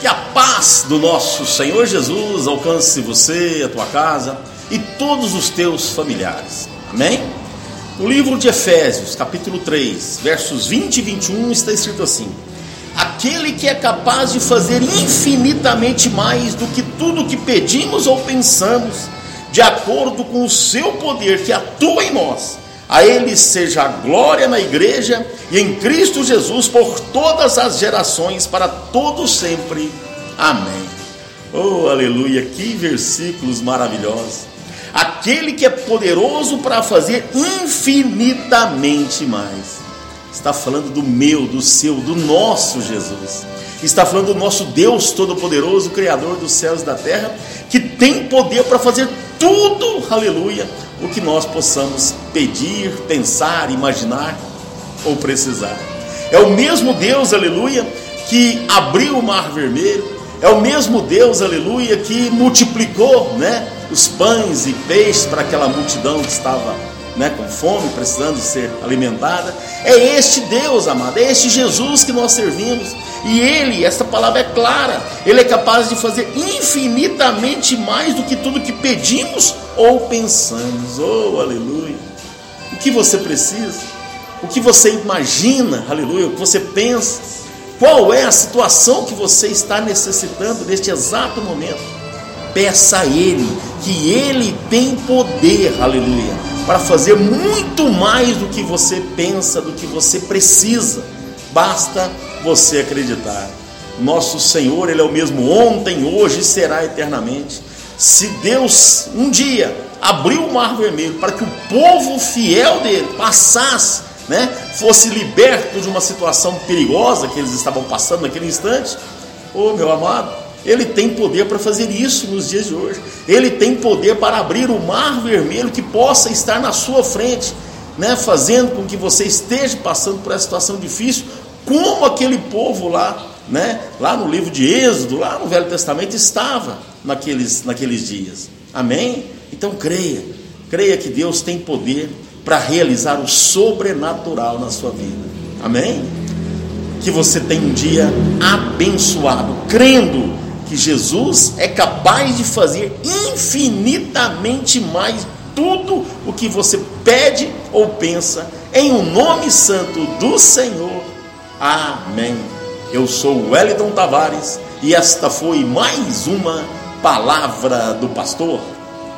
Que a paz do nosso Senhor Jesus alcance você, a tua casa e todos os teus familiares. Amém? No livro de Efésios, capítulo 3, versos 20 e 21, está escrito assim: Aquele que é capaz de fazer infinitamente mais do que tudo que pedimos ou pensamos, de acordo com o seu poder que atua em nós. A Ele seja a glória na igreja e em Cristo Jesus por todas as gerações, para todos sempre. Amém. Oh, aleluia! Que versículos maravilhosos. Aquele que é poderoso para fazer infinitamente mais. Está falando do meu, do seu, do nosso Jesus. Está falando do nosso Deus Todo-Poderoso, Criador dos céus e da terra, que tem poder para fazer tudo, aleluia, o que nós possamos pedir, pensar, imaginar ou precisar. É o mesmo Deus, aleluia, que abriu o mar vermelho, é o mesmo Deus, aleluia, que multiplicou, né, os pães e peixes para aquela multidão que estava, né, com fome, precisando ser alimentada. É este Deus, amado, é este Jesus que nós servimos. E ele, essa palavra é clara, ele é capaz de fazer infinitamente mais do que tudo que pedimos ou pensamos. Oh, aleluia. O que você precisa? O que você imagina? Aleluia, o que você pensa? Qual é a situação que você está necessitando neste exato momento? Peça a Ele, que Ele tem poder, aleluia, para fazer muito mais do que você pensa, do que você precisa. Basta você acreditar. Nosso Senhor, Ele é o mesmo ontem, hoje e será eternamente. Se Deus um dia abriu o mar vermelho para que o povo fiel dele passasse né, fosse liberto de uma situação perigosa que eles estavam passando naquele instante, oh meu amado, ele tem poder para fazer isso nos dias de hoje. Ele tem poder para abrir o mar vermelho que possa estar na sua frente, né, fazendo com que você esteja passando por essa situação difícil, como aquele povo lá, né, lá no livro de Êxodo, lá no Velho Testamento estava naqueles, naqueles dias. Amém? Então creia, creia que Deus tem poder para realizar o sobrenatural na sua vida. Amém? Que você tenha um dia abençoado, crendo que Jesus é capaz de fazer infinitamente mais tudo o que você pede ou pensa, em o um nome santo do Senhor. Amém. Eu sou Wellington Tavares e esta foi mais uma palavra do pastor.